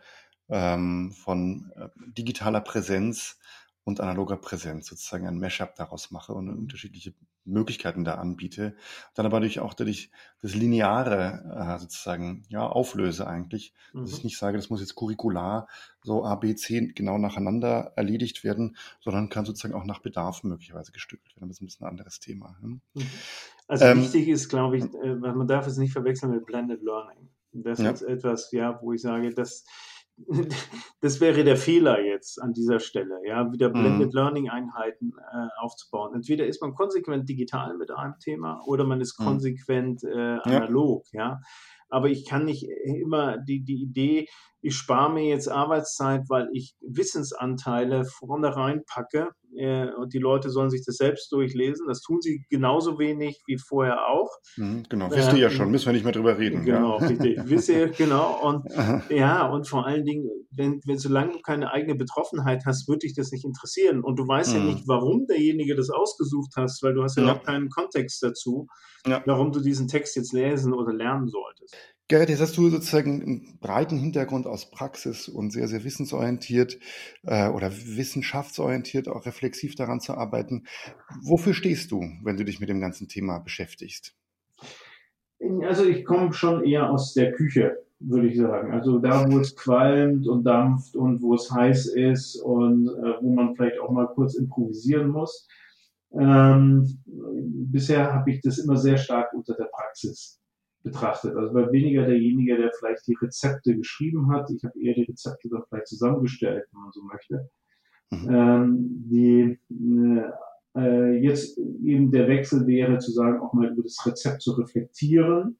[SPEAKER 1] ähm, von äh, digitaler Präsenz und analoger Präsenz sozusagen ein Mashup daraus mache und unterschiedliche Möglichkeiten da anbiete. Dann aber natürlich auch, dass ich das Lineare äh, sozusagen ja, auflöse eigentlich. Mhm. Dass ich nicht sage, das muss jetzt curricular so A, B, C genau nacheinander erledigt werden, sondern kann sozusagen auch nach Bedarf möglicherweise gestückelt werden. Das ist ein bisschen ein anderes Thema.
[SPEAKER 2] Mhm. Also ähm, wichtig ist, glaube ich, äh, man darf es nicht verwechseln mit Blended Learning. Das ja. ist etwas, ja, wo ich sage, dass das wäre der Fehler jetzt an dieser Stelle, ja, wieder mhm. Blended. Learning Einheiten äh, aufzubauen. Entweder ist man konsequent digital mit einem Thema oder man ist mhm. konsequent äh, analog, ja. ja. Aber ich kann nicht immer die, die Idee, ich spare mir jetzt Arbeitszeit, weil ich Wissensanteile vorne reinpacke äh, und die Leute sollen sich das selbst durchlesen. Das tun sie genauso wenig wie vorher auch.
[SPEAKER 1] Mhm, genau, wisst ihr ja schon, müssen wir nicht mehr drüber reden.
[SPEAKER 2] Genau, ja. richtig. Wisst ihr, genau. Und ja, und vor allen Dingen, wenn, wenn solange du keine eigene Betroffenheit hast, würde dich das nicht interessieren. Und du weißt mhm. ja nicht, warum derjenige das ausgesucht hast, weil du hast ja, ja. noch keinen Kontext dazu, ja. warum du diesen Text jetzt lesen oder lernen solltest.
[SPEAKER 1] Gerrit, jetzt hast du sozusagen einen breiten Hintergrund aus Praxis und sehr, sehr wissensorientiert äh, oder wissenschaftsorientiert, auch reflexiv daran zu arbeiten. Wofür stehst du, wenn du dich mit dem ganzen Thema beschäftigst?
[SPEAKER 2] Also ich komme schon eher aus der Küche, würde ich sagen. Also da, wo es qualmt und dampft und wo es heiß ist und äh, wo man vielleicht auch mal kurz improvisieren muss. Ähm, bisher habe ich das immer sehr stark unter der Praxis betrachtet. Also war weniger derjenige, der vielleicht die Rezepte geschrieben hat. Ich habe eher die Rezepte dann vielleicht zusammengestellt, wenn man so möchte. Mhm. Ähm, die äh, jetzt eben der Wechsel wäre, zu sagen, auch mal über das Rezept zu reflektieren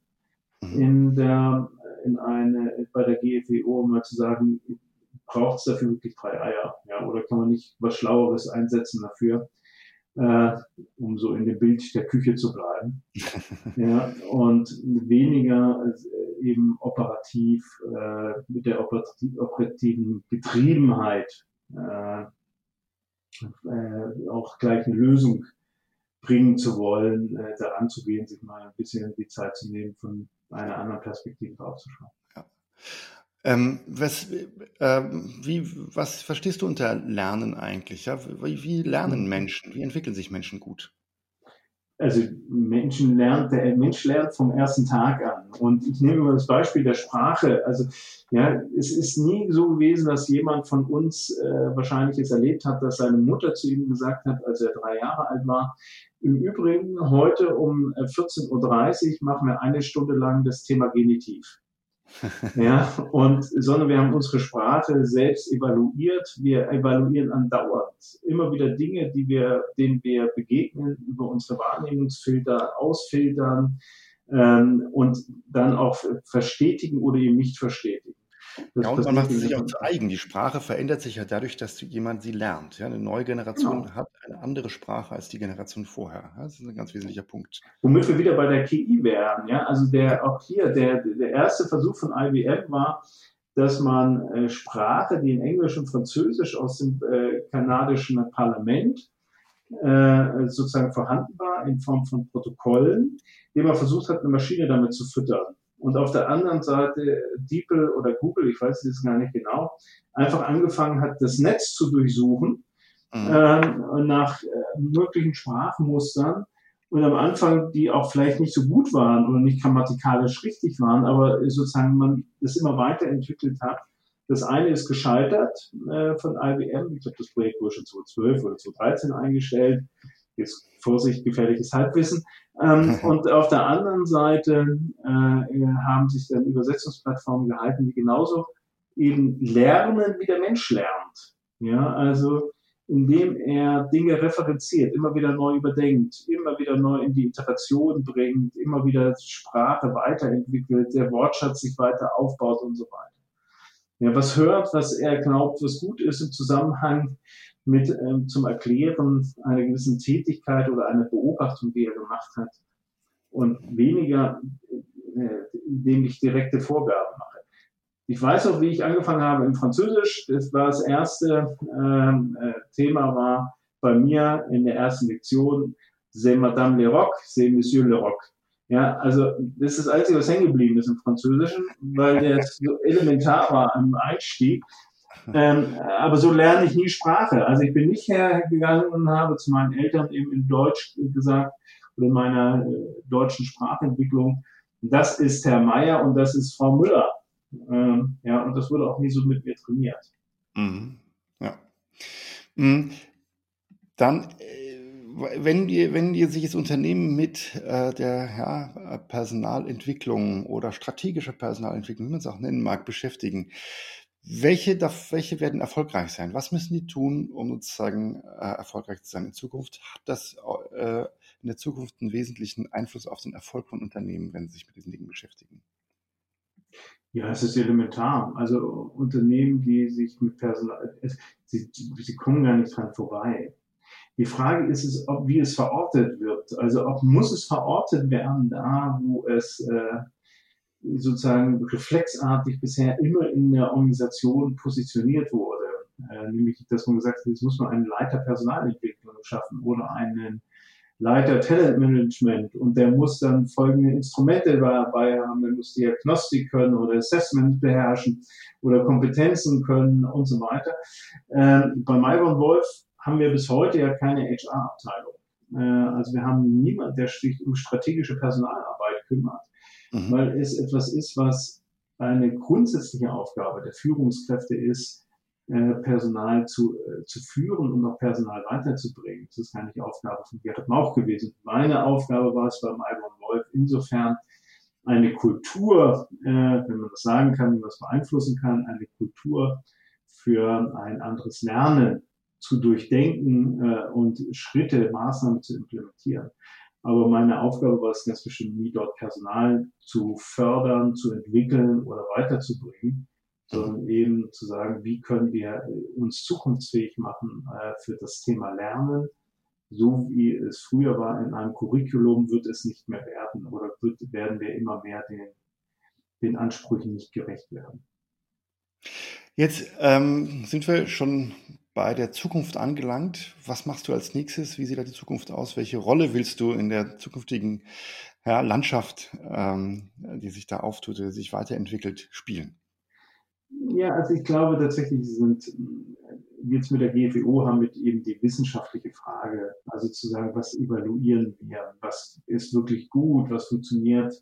[SPEAKER 2] mhm. in der in eine bei der GFWO um mal zu sagen, braucht es dafür wirklich drei Eier, ja, oder kann man nicht was Schlaueres einsetzen dafür? Äh, um so in dem Bild der Küche zu bleiben. ja, und weniger äh, eben operativ äh, mit der operativen Getriebenheit äh, äh, auch gleich eine Lösung bringen zu wollen, äh, da anzugehen, sich mal ein bisschen die Zeit zu nehmen, von einer anderen Perspektive draufzuschauen. Ja.
[SPEAKER 1] Ähm, was, äh, wie, was verstehst du unter Lernen eigentlich? Ja? Wie, wie lernen mhm. Menschen? Wie entwickeln sich Menschen gut?
[SPEAKER 2] Also Menschen lernt, der Mensch lernt vom ersten Tag an. Und ich nehme mal das Beispiel der Sprache. Also ja, es ist nie so gewesen, dass jemand von uns äh, wahrscheinlich es erlebt hat, dass seine Mutter zu ihm gesagt hat, als er drei Jahre alt war, im Übrigen heute um 14.30 Uhr machen wir eine Stunde lang das Thema Genitiv ja, und, sondern wir haben unsere Sprache selbst evaluiert. Wir evaluieren andauernd immer wieder Dinge, die wir, denen wir begegnen, über unsere Wahrnehmungsfilter ausfiltern ähm, und dann auch verstetigen oder eben nicht verstetigen.
[SPEAKER 1] Das ja, und man macht sie sich auch zu eigen. Die Sprache verändert sich ja dadurch, dass jemand sie lernt. Ja, eine neue Generation genau. hat eine andere Sprache als die Generation vorher. Das ist ein ganz wesentlicher Punkt.
[SPEAKER 2] Womit wir wieder bei der KI wären. Ja, also der, auch hier, der, der erste Versuch von IBM war, dass man äh, Sprache, die in Englisch und Französisch aus dem äh, kanadischen Parlament äh, sozusagen vorhanden war, in Form von Protokollen, die man versucht hat, eine Maschine damit zu füttern und auf der anderen Seite DeepL oder Google, ich weiß es gar nicht genau, einfach angefangen hat, das Netz zu durchsuchen mhm. äh, nach äh, möglichen Sprachmustern und am Anfang, die auch vielleicht nicht so gut waren oder nicht grammatikalisch richtig waren, aber sozusagen man das immer weiterentwickelt hat. Das eine ist gescheitert äh, von IBM. Ich glaube, das Projekt wurde schon 2012 oder 2013 eingestellt. Jetzt Vorsicht, gefährliches Halbwissen. Ähm, und auf der anderen Seite äh, haben sich dann Übersetzungsplattformen gehalten, die genauso eben lernen, wie der Mensch lernt. Ja, also indem er Dinge referenziert, immer wieder neu überdenkt, immer wieder neu in die Interaktion bringt, immer wieder Sprache weiterentwickelt, der Wortschatz sich weiter aufbaut und so weiter. Ja, was hört, was er glaubt, was gut ist im Zusammenhang mit ähm, zum Erklären einer gewissen Tätigkeit oder einer Beobachtung, die er gemacht hat und weniger, äh, indem ich direkte Vorgaben mache. Ich weiß auch, wie ich angefangen habe im Französisch. Das war das erste ähm, äh, Thema war bei mir in der ersten Lektion, c'est Madame le Roc, c'est Monsieur le Roc. Ja, also das ist das Einzige, was hängen geblieben ist im Französischen, weil der so elementar war im Einstieg. Ähm, aber so lerne ich nie Sprache. Also ich bin nicht hergegangen und habe zu meinen Eltern eben in Deutsch gesagt oder in meiner äh, deutschen Sprachentwicklung, das ist Herr Meier und das ist Frau Müller. Ähm, ja, und das wurde auch nie so mit mir trainiert.
[SPEAKER 1] Mhm. Ja. Mhm. Dann, äh, wenn ihr, wenn ihr sich das Unternehmen mit äh, der ja, Personalentwicklung oder strategischer Personalentwicklung, wie man es auch nennen mag, beschäftigen, welche, welche werden erfolgreich sein? Was müssen die tun, um sozusagen äh, erfolgreich zu sein in Zukunft? Hat das äh, in der Zukunft einen wesentlichen Einfluss auf den Erfolg von Unternehmen, wenn sie sich mit diesen Dingen beschäftigen?
[SPEAKER 2] Ja, es ist elementar. Also Unternehmen, die sich mit Personal, sie, sie kommen gar nicht dran vorbei. Die Frage ist es, ob, wie es verortet wird. Also ob muss es verortet werden da, wo es äh, sozusagen reflexartig bisher immer in der Organisation positioniert wurde. Äh, nämlich, dass man gesagt hat, jetzt muss man einen Leiter Personalentwicklung schaffen oder einen Leiter Talentmanagement und der muss dann folgende Instrumente dabei haben, der muss Diagnostik können oder Assessment beherrschen oder Kompetenzen können und so weiter. Ähm, bei Myron Wolf haben wir bis heute ja keine HR-Abteilung. Äh, also wir haben niemanden, der sich um strategische Personalarbeit kümmert, mhm. weil es etwas ist, was eine grundsätzliche Aufgabe der Führungskräfte ist, äh, Personal zu, äh, zu führen und auch Personal weiterzubringen. Das ist gar nicht Aufgabe von Gerrit Mauch gewesen. Meine Aufgabe war es beim Albon Wolf insofern, eine Kultur, äh, wenn man das sagen kann, wie man das beeinflussen kann, eine Kultur für ein anderes Lernen zu durchdenken äh, und Schritte, Maßnahmen zu implementieren. Aber meine Aufgabe war es ganz bestimmt nie, dort Personal zu fördern, zu entwickeln oder weiterzubringen, sondern eben zu sagen, wie können wir uns zukunftsfähig machen äh, für das Thema Lernen. So wie es früher war in einem Curriculum, wird es nicht mehr werden oder wird, werden wir immer mehr den, den Ansprüchen nicht gerecht werden.
[SPEAKER 1] Jetzt ähm, sind wir schon bei der Zukunft angelangt. Was machst du als nächstes? Wie sieht da die Zukunft aus? Welche Rolle willst du in der zukünftigen ja, Landschaft, ähm, die sich da auftut, die sich weiterentwickelt, spielen?
[SPEAKER 2] Ja, also ich glaube tatsächlich sind jetzt mit der GFEO haben wir eben die wissenschaftliche Frage, also zu sagen, was evaluieren wir, was ist wirklich gut, was funktioniert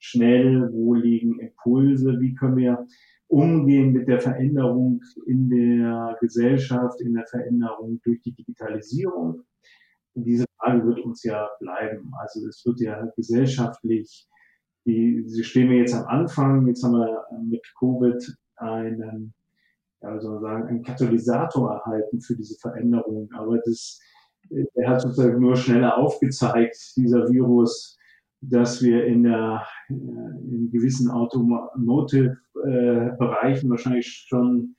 [SPEAKER 2] schnell, wo liegen Impulse, wie können wir umgehen mit der Veränderung in der Gesellschaft, in der Veränderung durch die Digitalisierung. Diese Frage wird uns ja bleiben. Also es wird ja gesellschaftlich, die, sie stehen wir jetzt am Anfang, jetzt haben wir mit Covid einen, ja, wie soll man sagen, einen Katalysator erhalten für diese Veränderung. Aber das, er hat sozusagen nur schneller aufgezeigt, dieser Virus, dass wir in, der, äh, in gewissen Automotive-Bereichen wahrscheinlich schon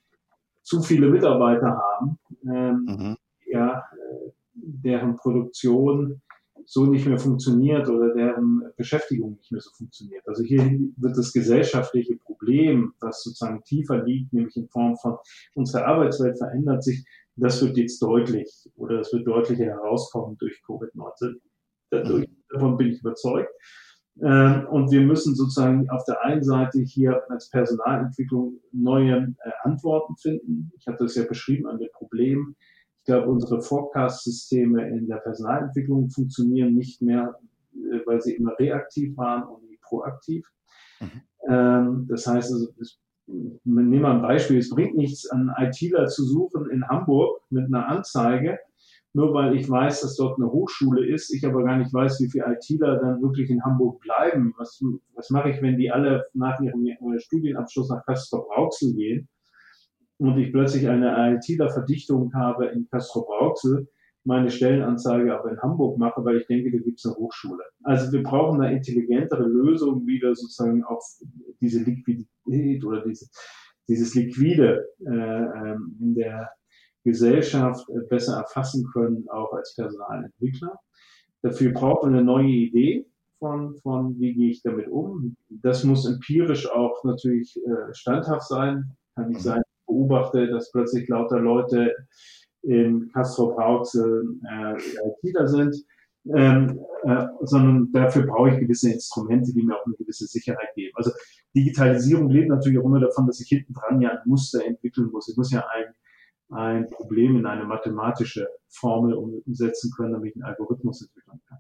[SPEAKER 2] zu viele Mitarbeiter haben, ähm, mhm. ja, äh, deren Produktion so nicht mehr funktioniert oder deren Beschäftigung nicht mehr so funktioniert. Also hier wird das gesellschaftliche Problem, das sozusagen tiefer liegt, nämlich in Form von unsere Arbeitswelt verändert sich, das wird jetzt deutlich oder es wird deutlicher herauskommen durch Covid-19. Dadurch davon bin ich überzeugt. Ähm, und wir müssen sozusagen auf der einen Seite hier als Personalentwicklung neue äh, Antworten finden. Ich hatte das ja beschrieben an dem Problem. Ich glaube, unsere Forecast-Systeme in der Personalentwicklung funktionieren nicht mehr, äh, weil sie immer reaktiv waren und nie proaktiv. Mhm. Ähm, das heißt, also, es, nehmen wir ein Beispiel. Es bringt nichts, einen ITler zu suchen in Hamburg mit einer Anzeige, nur weil ich weiß, dass dort eine Hochschule ist, ich aber gar nicht weiß, wie viele ITler dann wirklich in Hamburg bleiben. Was, was mache ich, wenn die alle nach ihrem Studienabschluss nach Castrop-Rauxel gehen und ich plötzlich eine ITler-Verdichtung habe in Castrop-Rauxel, meine Stellenanzeige aber in Hamburg mache, weil ich denke, da gibt es eine Hochschule. Also wir brauchen eine intelligentere Lösung, wie wir sozusagen auf diese Liquidität oder diese, dieses Liquide äh, ähm, in der Gesellschaft äh, besser erfassen können, auch als Personalentwickler. Dafür braucht man eine neue Idee von, von wie gehe ich damit um. Das muss empirisch auch natürlich äh, standhaft sein. Kann nicht sein, ich beobachte, dass plötzlich lauter Leute in Castro Brauxel äh, ITler sind, ähm, äh, sondern dafür brauche ich gewisse Instrumente, die mir auch eine gewisse Sicherheit geben. Also Digitalisierung lebt natürlich auch immer davon, dass ich hinten dran ja ein Muster entwickeln muss. Ich muss ja ein ein Problem in eine mathematische Formel umsetzen können, damit ich einen Algorithmus entwickeln kann.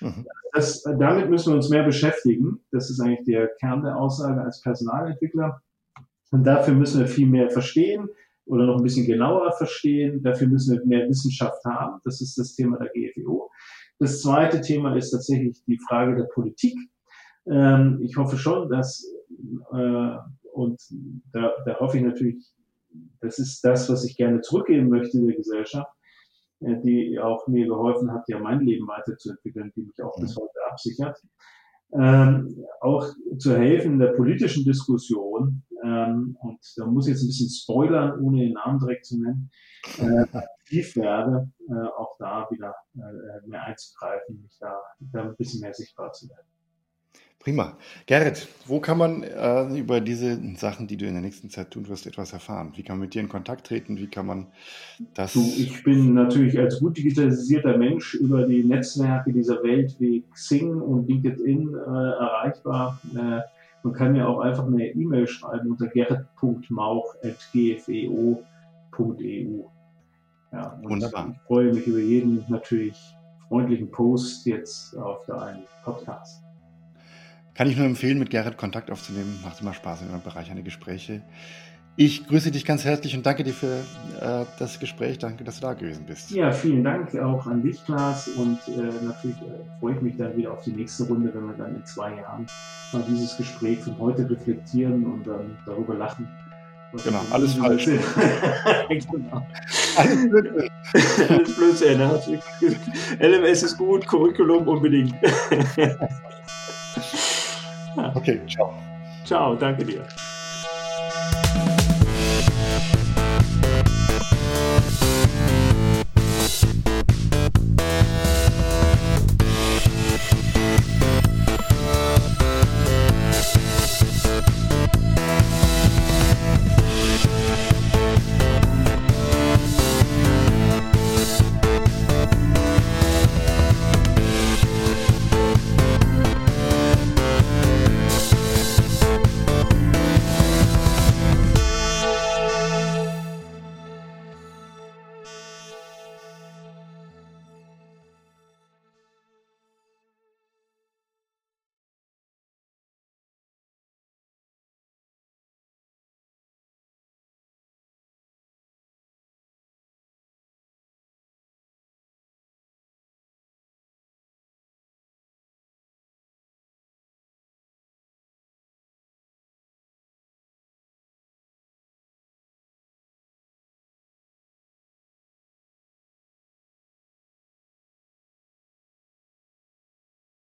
[SPEAKER 2] Mhm. Das, damit müssen wir uns mehr beschäftigen. Das ist eigentlich der Kern der Aussage als Personalentwickler. Und dafür müssen wir viel mehr verstehen oder noch ein bisschen genauer verstehen. Dafür müssen wir mehr Wissenschaft haben. Das ist das Thema der GFEO. Das zweite Thema ist tatsächlich die Frage der Politik. Ähm, ich hoffe schon, dass, äh, und da, da hoffe ich natürlich das ist das, was ich gerne zurückgeben möchte in der Gesellschaft, äh, die auch mir geholfen hat, ja mein Leben weiterzuentwickeln, die mich auch bis mhm. heute absichert. Ähm, auch zu helfen in der politischen Diskussion, ähm, und da muss ich jetzt ein bisschen spoilern, ohne den Namen direkt zu nennen, äh, aktiv werde, äh, auch da wieder äh, mehr einzugreifen, mich da, da ein bisschen mehr sichtbar zu werden.
[SPEAKER 1] Prima. Gerrit, wo kann man äh, über diese Sachen, die du in der nächsten Zeit tun wirst, etwas erfahren? Wie kann man mit dir in Kontakt treten? Wie kann man das?
[SPEAKER 2] Du, ich bin natürlich als gut digitalisierter Mensch über die Netzwerke dieser Welt wie Xing und LinkedIn äh, erreichbar. Äh, man kann mir auch einfach eine E-Mail schreiben unter gerrit.mauch.gfeo.eu. Ja, Wunderbar. Ich freue mich über jeden natürlich freundlichen Post jetzt auf deinen Podcast.
[SPEAKER 1] Kann ich nur empfehlen, mit Gerrit Kontakt aufzunehmen. Macht immer Spaß in Bereich eine Gespräche. Ich grüße dich ganz herzlich und danke dir für äh, das Gespräch. Danke, dass du da gewesen bist.
[SPEAKER 2] Ja, vielen Dank auch an dich, Klaas. Und äh, natürlich äh, freue ich mich dann wieder auf die nächste Runde, wenn wir dann in zwei Jahren mal dieses Gespräch von heute reflektieren und dann darüber lachen.
[SPEAKER 1] Genau, alles falsch.
[SPEAKER 2] genau. Alles Blödsinn. alles Blödsinn. LMS ist gut, Curriculum unbedingt.
[SPEAKER 1] Okay, ciao.
[SPEAKER 2] Ciao, danke dir.